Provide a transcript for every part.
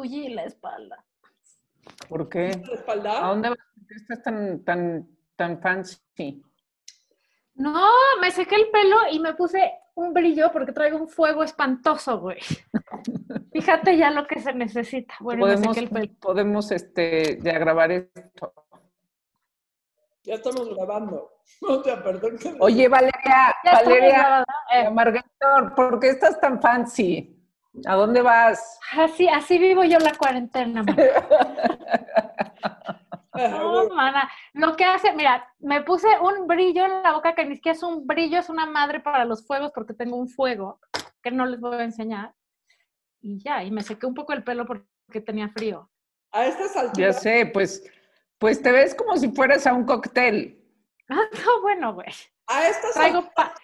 tullí la espalda. ¿Por qué? ¿La espalda? ¿A dónde vas? ¿Por qué estás tan, tan, tan fancy? No, me sequé el pelo y me puse un brillo porque traigo un fuego espantoso, güey. Fíjate ya lo que se necesita. Bueno, me podemos, sequé el pelo. podemos este, ya grabar esto. Ya estamos grabando. O sea, perdón que... Oye, Valeria, Ya Valeria, eh. Margarita, ¿por qué estás tan fancy? ¿A dónde vas? Así, así vivo yo la cuarentena. No, mana. Lo que hace, mira, me puse un brillo en la boca que ni siquiera es un brillo, es una madre para los fuegos porque tengo un fuego que no les voy a enseñar. Y ya, y me sequé un poco el pelo porque tenía frío. A estas Ya alturas, sé, pues, pues te ves como si fueras a un cóctel. Ah, no, bueno, güey. a estas Traigo alturas pa-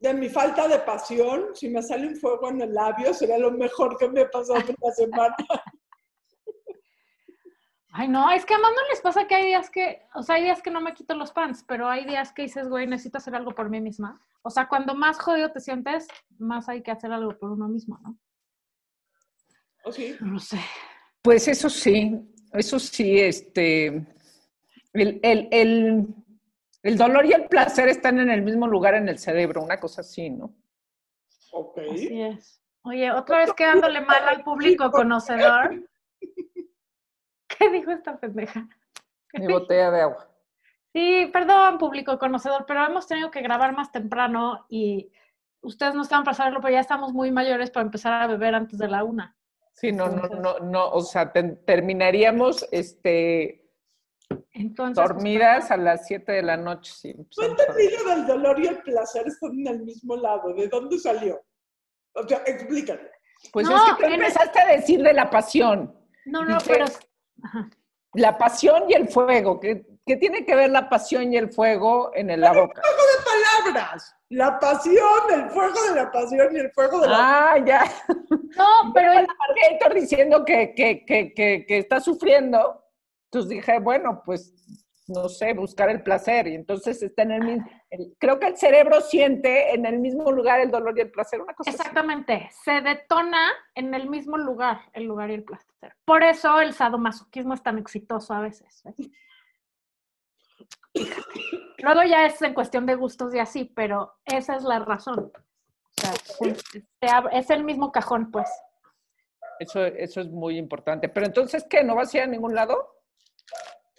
de mi falta de pasión, si me sale un fuego en el labio, sería lo mejor que me ha pasado en la semana. Ay, no, es que además no les pasa que hay días que, o sea, hay días que no me quito los pants, pero hay días que dices, güey, necesito hacer algo por mí misma. O sea, cuando más jodido te sientes, más hay que hacer algo por uno mismo, ¿no? ¿O sí? No sé. Pues eso sí, eso sí, este, el, el, el, el dolor y el placer están en el mismo lugar en el cerebro, una cosa así, ¿no? Ok. Así es. Oye, otra vez quedándole mal al público conocedor. ¿Qué dijo esta pendeja? Mi botella de agua. Sí, perdón, público conocedor, pero hemos tenido que grabar más temprano y ustedes no estaban para saberlo, pero ya estamos muy mayores para empezar a beber antes de la una. Sí, no, no, Entonces- no, no, o sea, te- terminaríamos, este, Entonces, pues, dormidas a las 7 de la noche. Sí, No empezamos a- entendí lo del dolor y el placer están en el mismo lado. ¿De dónde salió? O sea, explícame. Pues No, es que tú empezaste a decir de la pasión. No, no, Dice- pero... Ajá. La pasión y el fuego. ¿Qué, qué tiene que ver la pasión y el fuego en el- la boca? Palabras. La pasión, el fuego de la pasión y el fuego de la... Ah, ya. No, pero el diciendo que, que, que, que, que está sufriendo. Entonces dije, bueno, pues no sé, buscar el placer. Y entonces está en el mismo. el- creo que el cerebro siente en el mismo lugar el dolor y el placer, una cosa así. exactamente, se detona en el mismo lugar, el lugar y el placer. Por eso el sadomasoquismo es tan exitoso a veces. Luego ya es en cuestión de gustos y así, pero esa es la razón. O sea, es el mismo cajón, pues. Eso, eso es muy importante. Pero entonces, ¿qué? ¿No vas a ir a ningún lado?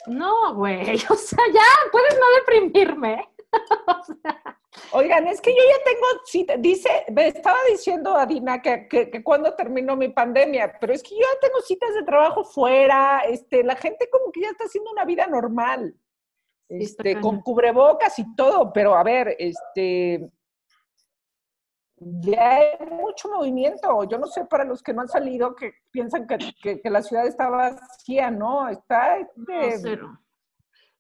No, güey, o sea, ya, puedes no deprimirme. O sea, Oigan, es que yo ya tengo cita, dice, me estaba diciendo a Dina que, que, que cuando terminó mi pandemia, pero es que yo ya tengo citas de trabajo fuera, este, la gente como que ya está haciendo una vida normal, Sí, este, con cubrebocas y todo, pero a ver, este, ya hay mucho movimiento, yo no sé para los que no han salido, que piensan que, que- que la ciudad está vacía, ¿no? Está, no, este, cero.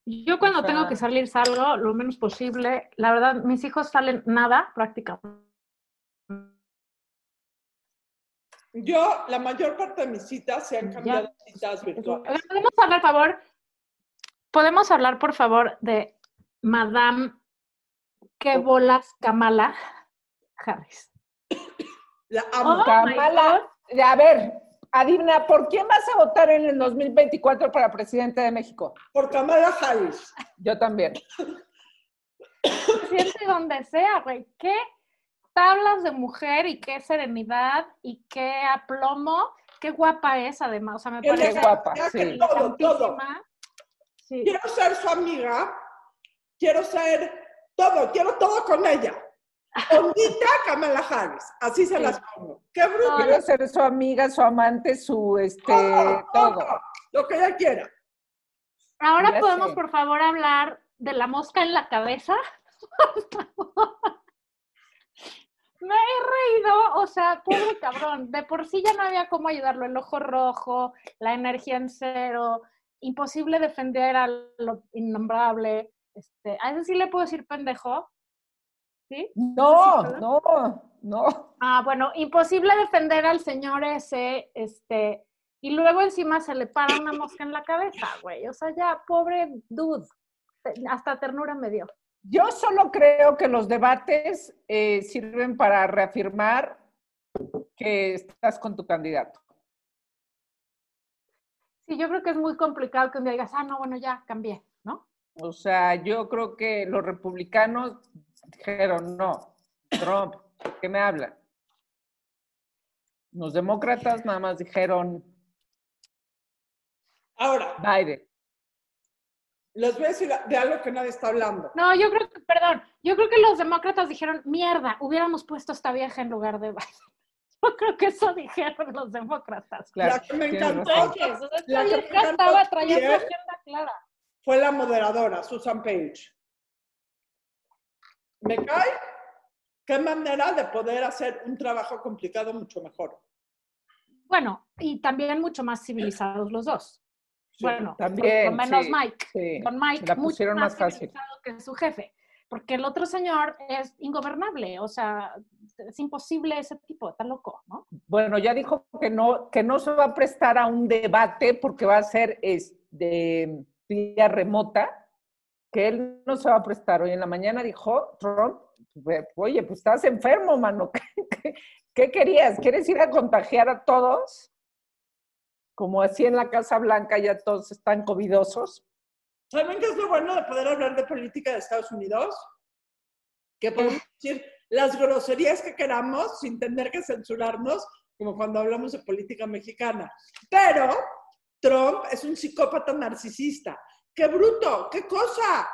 Yo cuando o tengo que salir salgo lo menos posible. La verdad, mis hijos salen nada prácticamente. Yo, la mayor parte de mis citas se han cambiado a citas virtuales. ¿Podemos hablar, por favor? ¿Podemos hablar, por favor, de Madame qué bolas Kamala Harris? La amo. Oh, Kamala, a ver, Adina, ¿por quién vas a votar en el 2024 para presidente de México? Por Kamala Harris. Yo también. Siente donde sea, güey. Qué tablas de mujer y qué serenidad y qué aplomo. Qué guapa es, además. O sea, me Qué parece guapa, sí. que todo, todo. Sí. Quiero ser su amiga. Quiero ser todo. Quiero todo con ella. Ondita Kamala Harris. Así se Sí. las pongo. Qué bruto. Quiero ser su amiga, su amante, su, este, todo, todo. todo. Lo que ella quiera. Ahora Ya podemos, sé. por favor, hablar de la mosca en la cabeza. Me he reído, o sea, pobre cabrón. De por sí ya no había cómo ayudarlo. El ojo rojo, la energía en cero, imposible defender a lo innombrable. Este, a ese sí le puedo decir pendejo. ¿Sí? No, no, no. Ah, bueno, imposible defender al señor ese, este, y luego encima se le para una mosca en la cabeza, güey. O sea, ya, pobre dude. Hasta ternura me dio. Yo solo creo que los debates eh, sirven para reafirmar que estás con tu candidato. Sí, yo creo que es muy complicado que un día digas, ah, no, bueno, ya cambié, ¿no? O sea, yo creo que los republicanos dijeron, no, Trump, ¿qué me habla? Los demócratas nada más dijeron, Ahora, Biden. les voy a decir de algo que nadie está hablando. No, yo creo que, perdón, yo creo que los demócratas dijeron, mierda, hubiéramos puesto a esta vieja en lugar de Biden. Yo creo que eso dijeron los demócratas. Claro, La que me encantó. La que me encantó estaba trayendo agenda clara. Fue la moderadora, Susan Page. Me cae. Qué manera de poder hacer un trabajo complicado mucho mejor. Bueno, y también mucho más civilizados los dos. Sí. bueno, también, con menos sí, Mike. sí, Don Mike la mucho pusieron más, más fácil. civilizado que su jefe, porque el otro señor es ingobernable, o sea, es imposible ese tipo, está loco, ¿no? Bueno, ya dijo que no, que no se va a prestar a un debate porque va a ser este, vía remota, que él no se va a prestar. Hoy en la mañana dijo Trump, oye, pues estás enfermo, mano. ¿Qué, qué- qué querías? ¿Quieres ir a contagiar a todos? Como así en la Casa Blanca ya todos están covidosos. ¿Saben qué es lo bueno de poder hablar de política de Estados Unidos? Que podemos decir las groserías que queramos sin tener que censurarnos, como cuando hablamos de política mexicana. Pero Trump es un psicópata narcisista. ¡Qué bruto! ¡Qué cosa!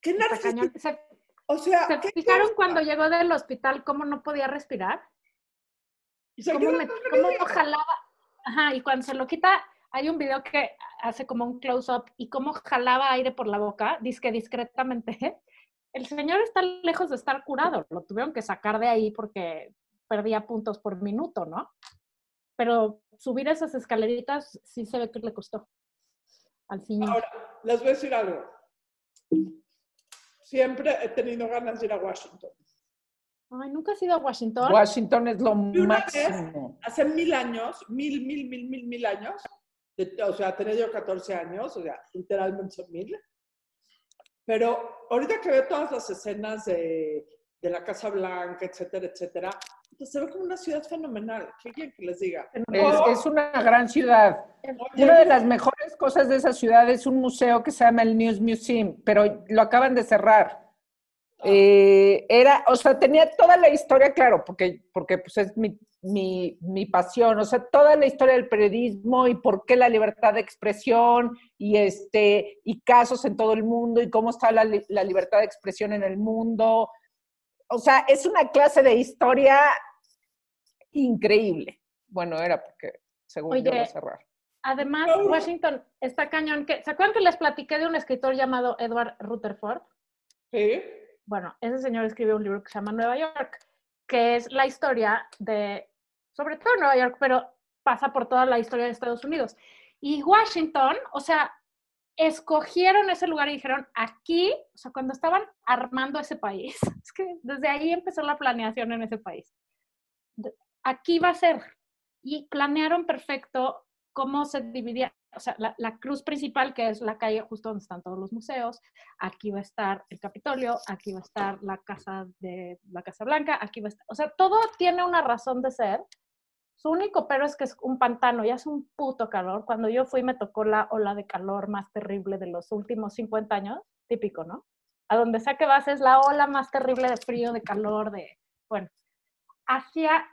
¡Qué narcisista! ¿Se, O sea, se ¿qué fijaron cosa? cuando llegó del hospital cómo no podía respirar? Y se ¿Cómo, me- cómo jalaba? Ajá, y cuando se lo quita, hay un video que hace como un close-up y cómo jalaba aire por la boca, que discretamente. El señor está lejos de estar curado, lo tuvieron que sacar de ahí porque perdía puntos por minuto, ¿no? Pero subir esas escaleritas sí se ve que le costó al señor. Ahora, les voy a decir algo. Siempre he tenido ganas de ir a Washington. Ay, ¿nunca has ido a Washington? Washington es lo Y una vez- máximo. Hace mil años, mil, mil, mil, mil, mil años, de- o sea, tenía yo 14 años, o sea, literalmente son mil. Pero ahorita que veo todas las escenas de, de la Casa Blanca, etcétera, etcétera, se ve como una ciudad fenomenal. ¿Qué quieren que les diga? Es, es una gran ciudad. Oye, Una de las mejores cosas de esa ciudad es un museo que se llama el News Museum, pero lo acaban de cerrar. Eh, era, o sea, tenía toda la historia, claro, porque, porque pues es mi, mi, mi pasión, o sea, toda la historia del periodismo y por qué la libertad de expresión y, este, y casos en todo el mundo y cómo está la, la libertad de expresión en el mundo. O sea, es una clase de historia increíble. Bueno, era porque según yo Oye, lo cerraron. Además, Washington está cañón. Que, ¿Se acuerdan que les platiqué de un escritor llamado Edward Rutherford? ¿Sí? Bueno, ese señor escribió un libro que se llama Nueva York, que es la historia de, sobre todo Nueva York, pero pasa por toda la historia de Estados Unidos. Y Washington, o sea, escogieron ese lugar y dijeron, aquí, o sea, cuando estaban armando ese país, es que desde ahí empezó la planeación en ese país. Aquí va a ser. Y planearon perfecto cómo se dividía, o sea, la, la cruz principal, que es la calle justo donde están todos los museos, aquí va a estar el Capitolio, aquí va a estar la Casa de la Casa Blanca, aquí va a estar, o sea, todo tiene una razón de ser. Su único pero es que es un pantano y hace un puto calor. Cuando yo fui me tocó la ola de calor más terrible de los últimos 50 años, típico, ¿no? A donde sea que vas es la ola más terrible de frío, de calor, de, bueno, hacía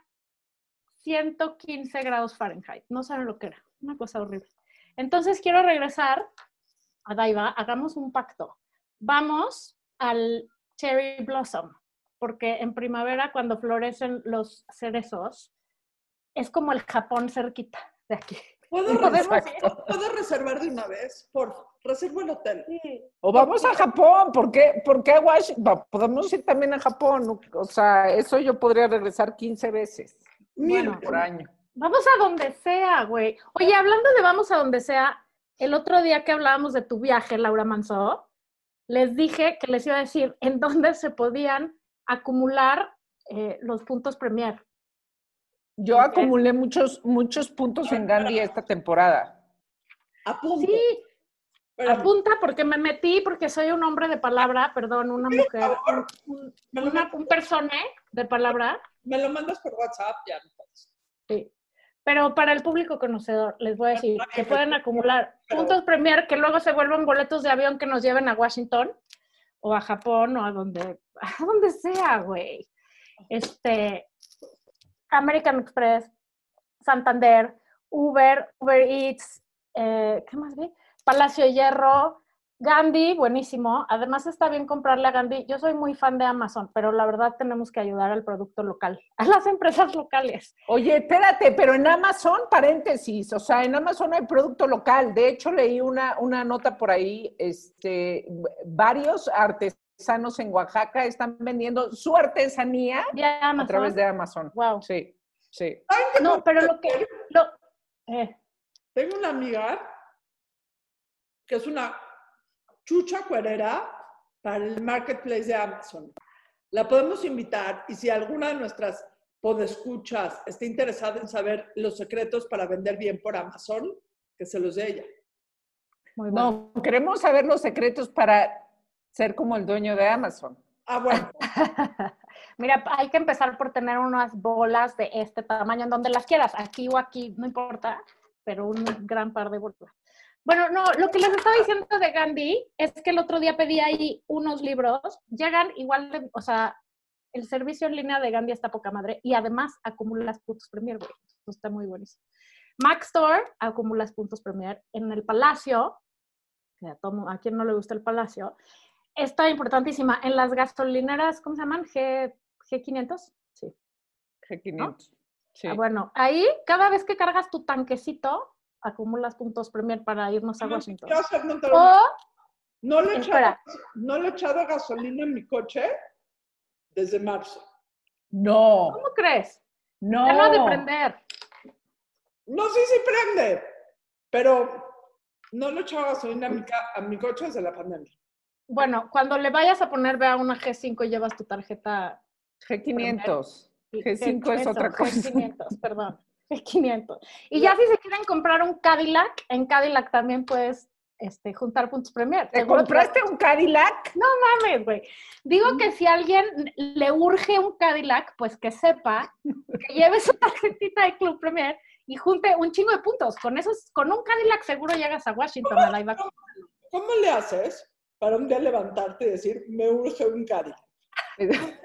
115 grados Fahrenheit, no saben lo que era, una cosa horrible. Entonces quiero regresar a Daiva, hagamos un pacto. Vamos al Cherry Blossom, porque en primavera cuando florecen los cerezos, es como el Japón cerquita de aquí. ¿Puedo, reservar, ¿Puedo reservar de una vez? Por reservo el hotel. O vamos a Japón, ¿por qué, ¿Por qué a Washington? Podemos ir también a Japón, o sea, eso yo podría regresar 15 veces Mil. Bueno. por año. Vamos a donde sea, güey. Oye, hablando de vamos a donde sea, el otro día que hablábamos de tu viaje, Laura Manzó, les dije que les iba a decir en dónde se podían acumular eh, los puntos Premier. Yo acumulé muchos, muchos puntos en Gandhi esta temporada. A punto. Sí, apunta porque me metí, porque soy un hombre de palabra, perdón, una mujer, un, una- un persone de palabra. me lo mandas por WhatsApp ya. entonces. Sí. Pero para el público conocedor, les voy a decir que pueden acumular puntos Premier que luego se vuelven boletos de avión que nos lleven a Washington o a Japón o a donde, a donde sea, güey. Este, American Express, Santander, Uber, Uber Eats, eh, ¿qué más vi? Palacio de Hierro, Gandhi, buenísimo. Además está bien comprarle a Gandhi. Yo soy muy fan de Amazon, pero la verdad tenemos que ayudar al producto local, a las empresas locales. Oye, espérate, pero en Amazon, paréntesis, o sea, en Amazon hay producto local. De hecho, leí una, una nota por ahí, este, varios artesanos en Oaxaca están vendiendo su artesanía a través de Amazon. Wow. Sí, sí. No, pero lo que... Lo, eh. Tengo una amiga que es una chucha cuerera para el marketplace de Amazon. La podemos invitar y si alguna de nuestras podescuchas está interesada en saber los secretos para vender bien por Amazon, que se los dé ella. Muy No, queremos saber los secretos para ser como el dueño de Amazon. Ah, bueno. Mira, hay que empezar por tener unas bolas de este tamaño, en donde las quieras, aquí o aquí, no importa, pero un gran par de bolas. Bueno, no, lo que les estaba diciendo de Gandhi es que el otro día pedí ahí unos libros, llegan igual, de, o sea, el servicio en línea de Gandhi está poca madre y además acumulas puntos Premier, güey. está muy buenísimo. Mac Store, acumulas puntos Premier. En el Palacio, a quien no le gusta el Palacio, está importantísima. En las gasolineras, ¿cómo se llaman? G, G500. Sí. G500. Sí. Ah, bueno, ahí cada vez que cargas tu tanquecito, acumulas puntos Premier para irnos a Washington. o, no, le he echado, no le he echado gasolina en mi coche desde marzo. No. ¿Cómo crees? No. no de prender. No, sí, sí prende, pero no le he echado gasolina a mi, a mi coche desde la pandemia. Bueno, cuando le vayas a poner, ve a una G5 y llevas tu tarjeta. G500. G5 es otra cosa. G500, perdón. 500. Y ya si se quieren comprar un Cadillac, en Cadillac también puedes este, juntar puntos Premier. ¿Te compraste un Cadillac? No mames, güey. Digo que si a alguien le urge un Cadillac, pues que sepa que lleve su tarjetita de Club Premier y junte un chingo de puntos. Con esos, con un Cadillac seguro llegas a Washington. ¿Cómo, ¿Cómo le haces para un día levantarte y decir, me urge un Cadillac?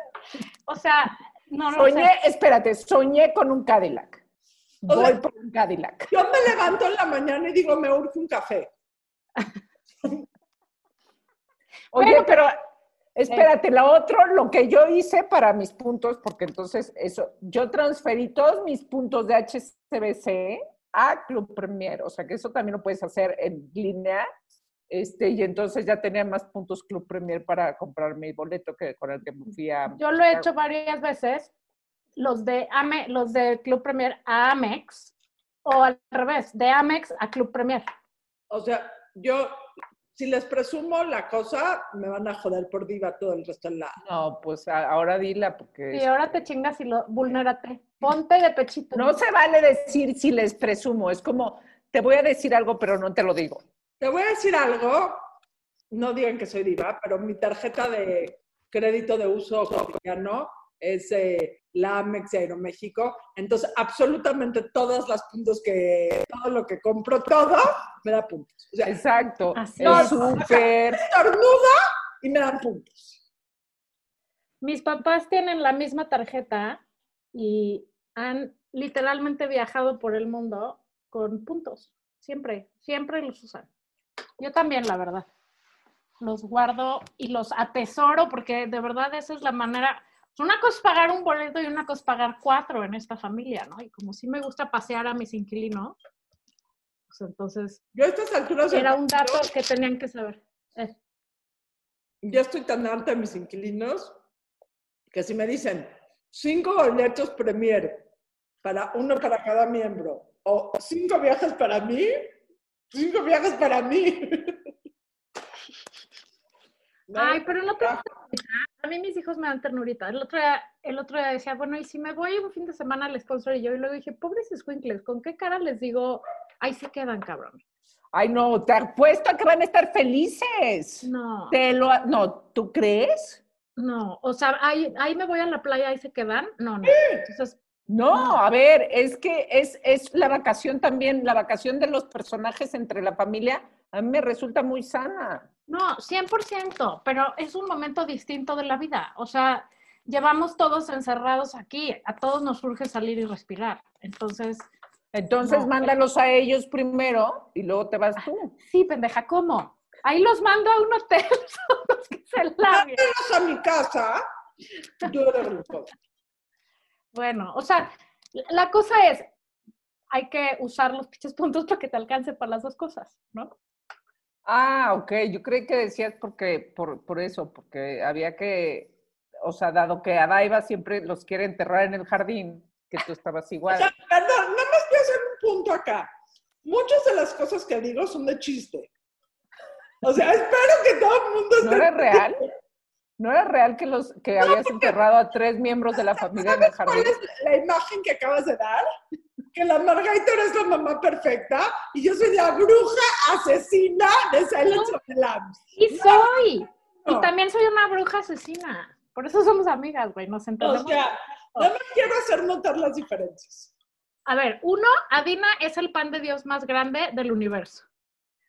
o sea, no, no Soñé, espérate, soñé con un Cadillac. Voy por un Cadillac. Yo me levanto en la mañana y digo, me urge un café. Oye, pero espérate, lo otro, lo que yo hice para mis puntos, porque entonces eso, yo transferí todos mis puntos de HCBC a Club Premier, o sea que eso también lo puedes hacer en línea, este, y entonces ya tenía más puntos Club Premier para comprar mi boleto que con el que me fui a... Yo lo he hecho varias veces, los de, Ame, los de Club Premier a Amex o al revés, de Amex a Club Premier. O sea, yo, si les presumo la cosa, me van a joder por diva todo el resto del lado. No, pues ahora dila porque... Y ahora te chingas y lo vulnérate. Ponte de pechito. No se vale decir si les presumo, es como, te voy a decir algo, pero no te lo digo. Te voy a decir algo, no digan que soy diva, pero mi tarjeta de crédito de uso cotidiano es eh, la Amex de Aeroméxico. Entonces, absolutamente todas las puntos que, todo lo que compro, todo, me da puntos. Exacto. Así es súper. Estornuda y me dan puntos. Mis papás tienen la misma tarjeta y han literalmente viajado por el mundo con puntos. Siempre, siempre los usan. Yo también, la verdad. Los guardo y los atesoro porque de verdad esa es la manera una cosa es pagar un boleto y una cosa es pagar cuatro en esta familia, ¿no? Y como sí me gusta pasear a mis inquilinos, pues entonces... Yo a estas alturas... Era un dato que tenían que saber. Eh. Ya estoy tan alta de mis inquilinos que si me dicen cinco boletos Premier para uno para cada miembro o cinco viajes para mí, cinco viajes para mí. Ay, pero no te a mí mis hijos me dan ternurita. El otro, día, el otro día decía, bueno, y si me voy un fin de semana al sponsor y yo, y luego dije, pobres escuincles, ¿con qué cara les digo, ahí se quedan, cabrón? Ay, no, te apuesto a que van a estar felices. No. Te lo, no, ¿tú crees? No, o sea, ahí, ahí me voy a la playa, ahí se quedan. No, no. Entonces, No, a ver, es que es, es la vacación también, la vacación de los personajes entre la familia, a mí me resulta muy sana. No, 100%, pero es un momento distinto de la vida. O sea, llevamos todos encerrados aquí, a todos nos surge salir y respirar. Entonces... Entonces No, mándalos a ellos primero y luego te vas tú. Sí, pendeja, ¿cómo? Ahí los mando a un hotel, son los que se laven. A mi casa, todo. Bueno, o sea, la cosa es, hay que usar los pinches puntos para que te alcance para las dos cosas, ¿no? Ah, ok, yo creí que decías porque, por, por eso, porque había que, o sea, dado que Adaiva siempre los quiere enterrar en el jardín, que tú estabas O igual. sea, perdón, nada más quiero hacer un punto acá. Muchas de las cosas que digo son de chiste. O sea, espero que todo el mundo ¿No esté... era real? ¿No era real que los que habías enterrado a tres miembros de la familia en el ¿Cuál jardín? es la imagen que acabas de dar? Que la Margarita es la mamá perfecta y yo soy la bruja asesina de Silence of the Lambs. Y soy. No. Y también soy una bruja asesina. Por eso somos amigas, güey, nos O entendemos. sea, nada más quiero hacer notar las diferencias. A ver, uno, Adina es el pan de Dios más grande del universo.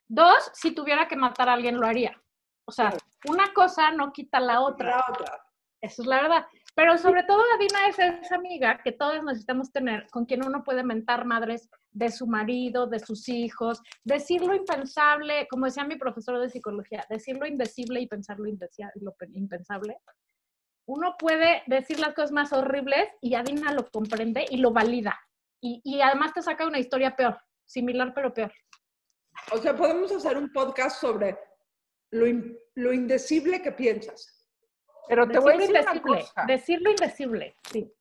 Dos, si tuviera que matar a alguien, lo haría. O sea, una cosa no quita la otra. La otra. Eso es la verdad. Pero sobre todo Adina es esa amiga que todos necesitamos tener, con quien uno puede mentar madres de su marido, de sus hijos, decir lo impensable, como decía mi profesor de psicología, decir lo indecible y pensar lo, lo pe- impensable. Uno puede decir las cosas más horribles y Adina lo comprende y lo valida. Y, y además te saca una historia peor, similar pero peor. O sea, podemos hacer un podcast sobre lo, in- lo indecible que piensas. Pero te voy a Decir una indecible, cosa. decir lo indecible, sí.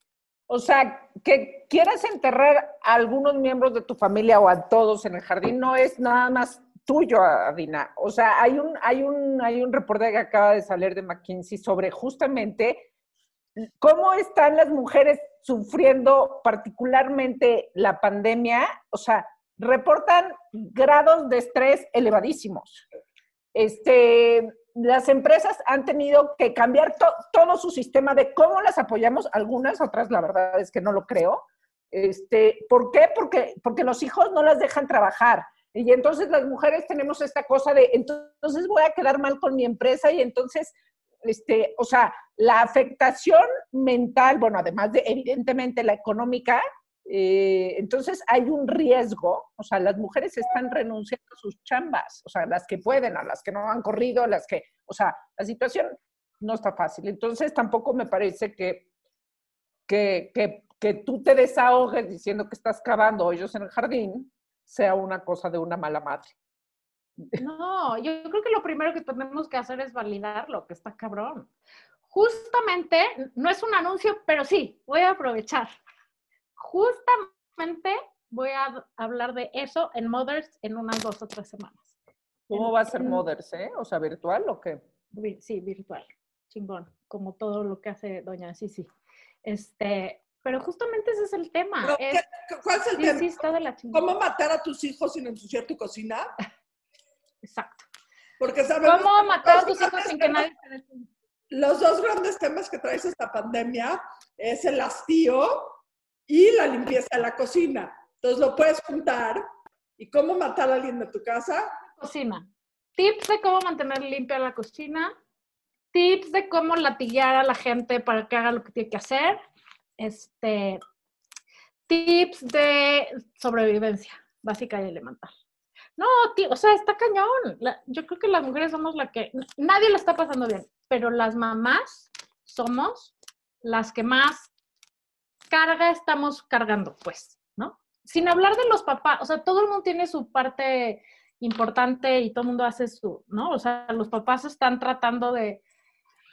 O sea, que quieras enterrar a algunos miembros de tu familia o a todos en el jardín no es nada más tuyo, Adina. O sea, hay un, hay un, hay un reporte que acaba de salir de McKinsey sobre justamente cómo están las mujeres sufriendo particularmente la pandemia. O sea, reportan grados de estrés elevadísimos. Este, las empresas han tenido que cambiar to- todo su sistema de cómo las apoyamos, algunas, otras la verdad es que no lo creo. Este, ¿Por qué? Porque, porque los hijos no las dejan trabajar. Y entonces las mujeres tenemos esta cosa de, entonces voy a quedar mal con mi empresa y entonces, este, o sea, la afectación mental, bueno, además de evidentemente la económica, eh, entonces hay un riesgo, o sea, las mujeres están renunciando a sus chambas, o sea, las que pueden, a las que no han corrido, las que, o sea, la situación no está fácil. Entonces tampoco me parece que, que, que, que tú te desahogues diciendo que estás cavando hoyos en el jardín sea una cosa de una mala madre. No, yo creo que lo primero que tenemos que hacer es validar lo que está cabrón. Justamente, no es un anuncio, pero sí, voy a aprovechar. Justamente voy a hablar de eso en Mothers en unas dos o tres semanas. ¿Cómo va a ser En- Mothers, eh? O sea, virtual o qué? Vi- Sí, virtual. Chingón. Como todo lo que hace Doña Sisi. Este, pero justamente ese es el tema. Pero, Es, ¿qué- ¿Cuál es el sí, tema? sí, está de la chingada. ¿Cómo matar a tus hijos sin ensuciar tu cocina? Exacto. Porque sabemos ¿Cómo matar a los tus dos hijos sin grandes que temas- nadie se? Los dos grandes temas que traes esta pandemia es el hastío y la limpieza de la cocina. Entonces lo puedes juntar. ¿Y cómo matar a alguien de tu casa? Cocina. Tips de cómo mantener limpia la cocina. Tips de cómo latiguear a la gente para que haga lo que tiene que hacer. Este, tips de sobrevivencia básica y elemental. No, ti- o sea, está cañón. Yo creo que las mujeres somos la que nadie la está pasando bien, pero las mamás somos las que más carga estamos cargando, pues, ¿no? Sin hablar de los papás, o sea, todo el mundo tiene su parte importante y todo el mundo hace su, ¿no? O sea, los papás están tratando de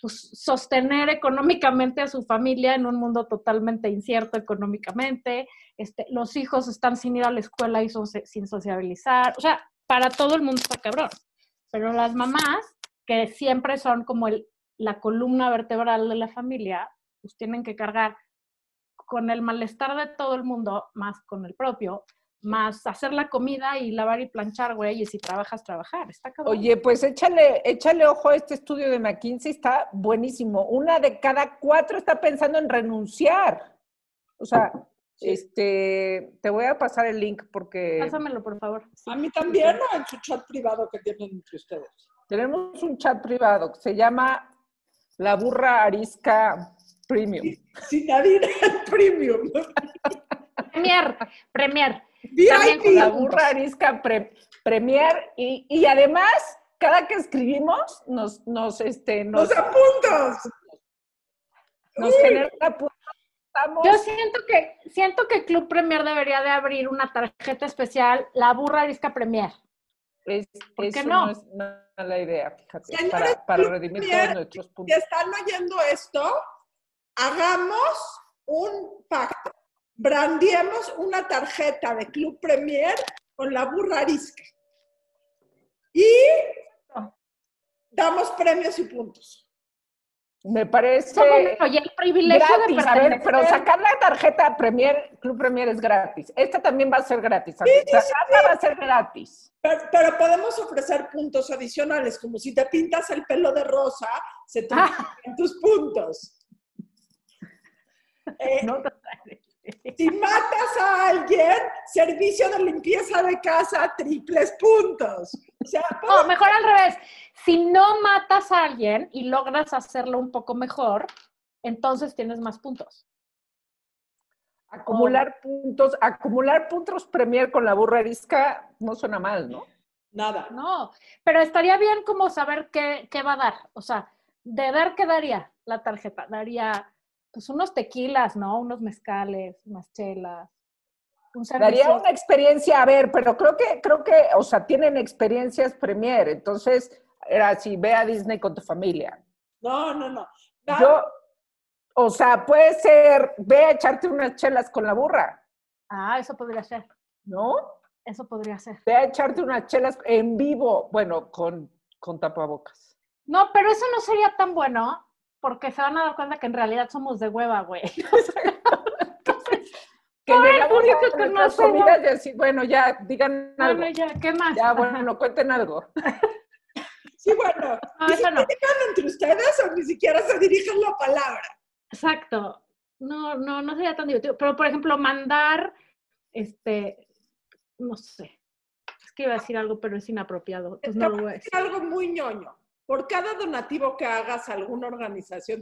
pues, sostener económicamente a su familia en un mundo totalmente incierto económicamente. Este, los hijos están sin ir a la escuela y sin sociabilizar. O sea, para todo el mundo está cabrón. Pero las mamás, que siempre son como el, la columna vertebral de la familia, pues tienen que cargar con el malestar de todo el mundo, más con el propio, más hacer la comida y lavar y planchar, güey, y si trabajas, trabajar. Está cabrón. Oye, pues échale, échale ojo a este estudio de McKinsey, está buenísimo. Una de cada cuatro está pensando en renunciar. O sea, Este, te voy a pasar el link porque Pásamelo, por favor. Sí. A mí también, o en su chat privado que tienen entre ustedes. tenemos un chat privado que se llama La Burra Arisca Premium. Sinadina Premium. Premier, Premier. También VIP. La con Burra Arisca Pre- Premier y, y además cada que escribimos nos, nos, este, nos, Los apuntos. nos genera puntos. Estamos- Yo siento que, siento que Club Premier debería de abrir una tarjeta especial, la burra disca Premier. Es, ¿Por qué no? no? es mala idea, fíjate, Señores, para, para redimir todos nuestros Si puntos. están oyendo esto, hagamos un pacto. Brandiemos una tarjeta de Club Premier con la burra arisca. Y damos premios y puntos. Me parece No, bueno, y el privilegio gratis, de a ver, pero sacar la tarjeta Premier, Club Premier es gratis. Esta también va a ser gratis. Sacarla va a ser gratis. Pero, pero podemos ofrecer puntos adicionales, como si te pintas el pelo de rosa, se te Ah. tus puntos. Eh, ¿no? Si matas a alguien, servicio de limpieza de casa, triples puntos. O sea, No, mejor al revés. Si no matas a alguien y logras hacerlo un poco mejor, entonces tienes más puntos. Acumular puntos, acumular puntos Premier con la burra arisca no suena mal, ¿no? nada. No, pero estaría bien como saber qué, qué va a dar. O sea, de dar, ¿qué daría la tarjeta? Daría pues unos tequilas, ¿no? Unos mezcales, unas chelas. Un Daría una experiencia, a ver, pero creo que, creo que, o sea, tienen experiencias Premier, entonces era así, ve a Disney con tu familia. No, no, no. Yo, o sea, puede ser, ve a echarte unas chelas con la burra, Ah, eso podría ser. ¿no? Eso podría ser. Ve a echarte unas chelas en vivo, bueno, con, con tapabocas. No, pero eso no sería tan bueno porque se van a dar cuenta que en realidad somos de hueva, güey. Que Ay, llegamos a nuestras conocedor. comidas y así, bueno, ya, digan algo. Bueno, ya, ¿qué más? Ya, bueno, cuenten algo. Sí, bueno. No, ni no. entre ustedes o ni siquiera se dirigen la palabra. Exacto. No, no, no sería tan divertido. Pero, por ejemplo, mandar, este, no sé. Es que iba a decir algo, pero es inapropiado. Entonces no lo voy a decir. algo muy ñoño. Por cada donativo que hagas a alguna organización,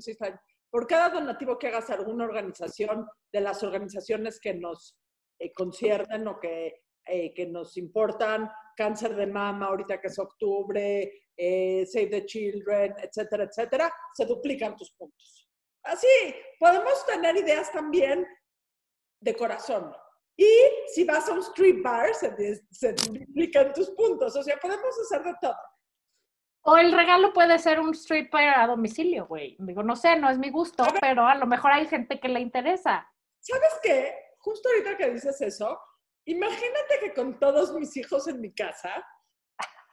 por cada donativo que hagas a alguna organización de las organizaciones que nos eh, conciernen o que, eh, que nos importan, cáncer de mama, ahorita que es octubre, eh, Save the Children, etcétera, etcétera, se duplican tus puntos. Así, podemos tener ideas también de corazón. Y si vas a un street bar, se, se duplican tus puntos. O sea, podemos hacer de todo. O el regalo puede ser un stripper a domicilio, güey. Digo, no sé, no es mi gusto, pero a lo mejor hay gente que le interesa. ¿Sabes qué? Justo ahorita que dices eso, imagínate que con todos mis hijos en mi casa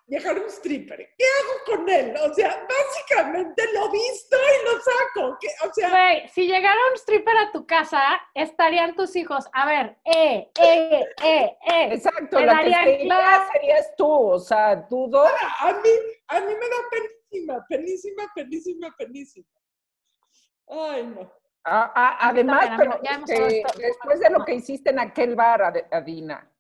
llegara un stripper. ¿Qué hago con él? O sea, básicamente lo visto y lo saco. ¿Qué? O sea, Güey, si llegara un stripper a tu casa, estarían tus hijos, a ver, eh, eh, eh, eh. Exacto, la que sería clase. serías tú, o sea, dudo. a mí, a mí me da penísima, penísima, penísima, penísima. Ay, no. Además, pero este, después de lo que hiciste en aquel bar, Adina,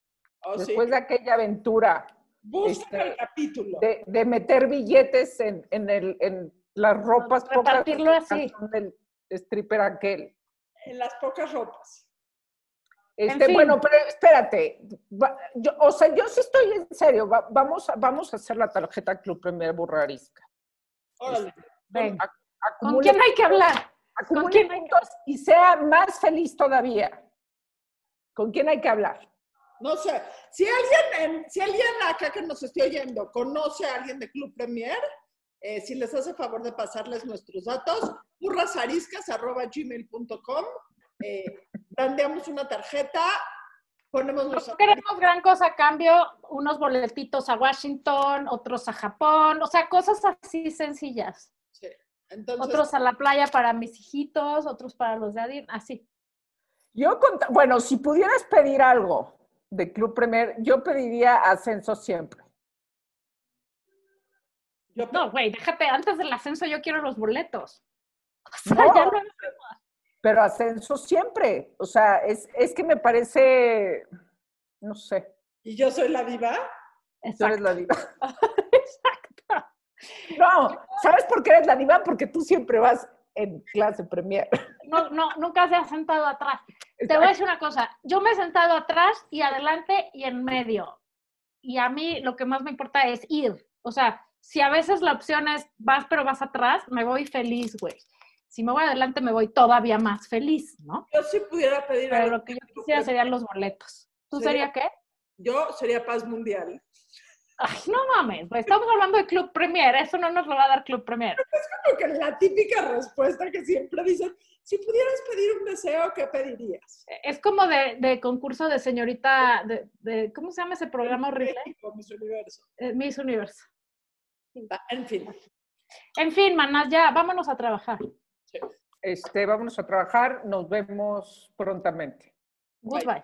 Oh, sí. después de aquella aventura Busca este, el capítulo. de, de meter billetes en, en, el, en las ropas pocas Repartirlo así. del stripper aquel. En las pocas ropas. Este, fin. Bueno, pero espérate, va- yo, o sea, yo sí estoy en serio, va- vamos, a, vamos a hacer la tarjeta Club Premier Burrarisca. Órale. Ven, Ac- ¿con quién hay que hablar? acumule quién hay que- y sea más feliz todavía. ¿Con quién hay que hablar? No sé, si alguien, en- si alguien acá que nos esté oyendo conoce a alguien de Club Premier, eh, si les hace favor de pasarles nuestros datos, burrasariscas.gmail.com, eh, brandeamos una tarjeta, ponemos No nuestra... queremos gran cosa a cambio, unos boletitos a Washington, otros a Japón, o sea, cosas así sencillas. Sí. Entonces, Otros a la playa para mis hijitos, otros para los de Adin, así. Yo, bueno, si pudieras pedir algo de Club Premier, yo pediría ascenso siempre. yo- No, güey, déjate, antes del ascenso yo quiero los boletos. O sea, No. ya no- pero ascenso siempre. O sea, es, es que me parece, no sé, ¿Y yo soy la diva? tú eres Exacto. la diva. Exacto. No, ¿sabes por qué eres la diva? Porque tú siempre vas en clase premier. No, no, nunca se ha sentado atrás. Te voy a decir una cosa, yo me he sentado atrás y adelante y en medio. Y a mí lo que más me importa es ir. O sea, si a veces la opción es vas pero vas atrás, me voy feliz, güey. Si me voy adelante, me voy todavía más feliz, ¿no? Yo sí pudiera pedir Pero algo. lo que yo quisiera serían los boletos. ¿Tú Sería- sería qué? Yo sería paz mundial. Ay, no mames, estamos hablando de Club Premier, eso no nos lo va a dar Club Premier. Como que la típica respuesta que siempre dicen, si pudieras pedir un deseo, ¿qué pedirías? Es como de, de concurso de señorita, de, de- ¿cómo se llama ese programa horrible? Miss Universo. Eh, Miss Universo. Ah, En fin. En fin, manas, ya, vámonos a trabajar. Este, vámonos a trabajar, nos vemos prontamente. Goodbye.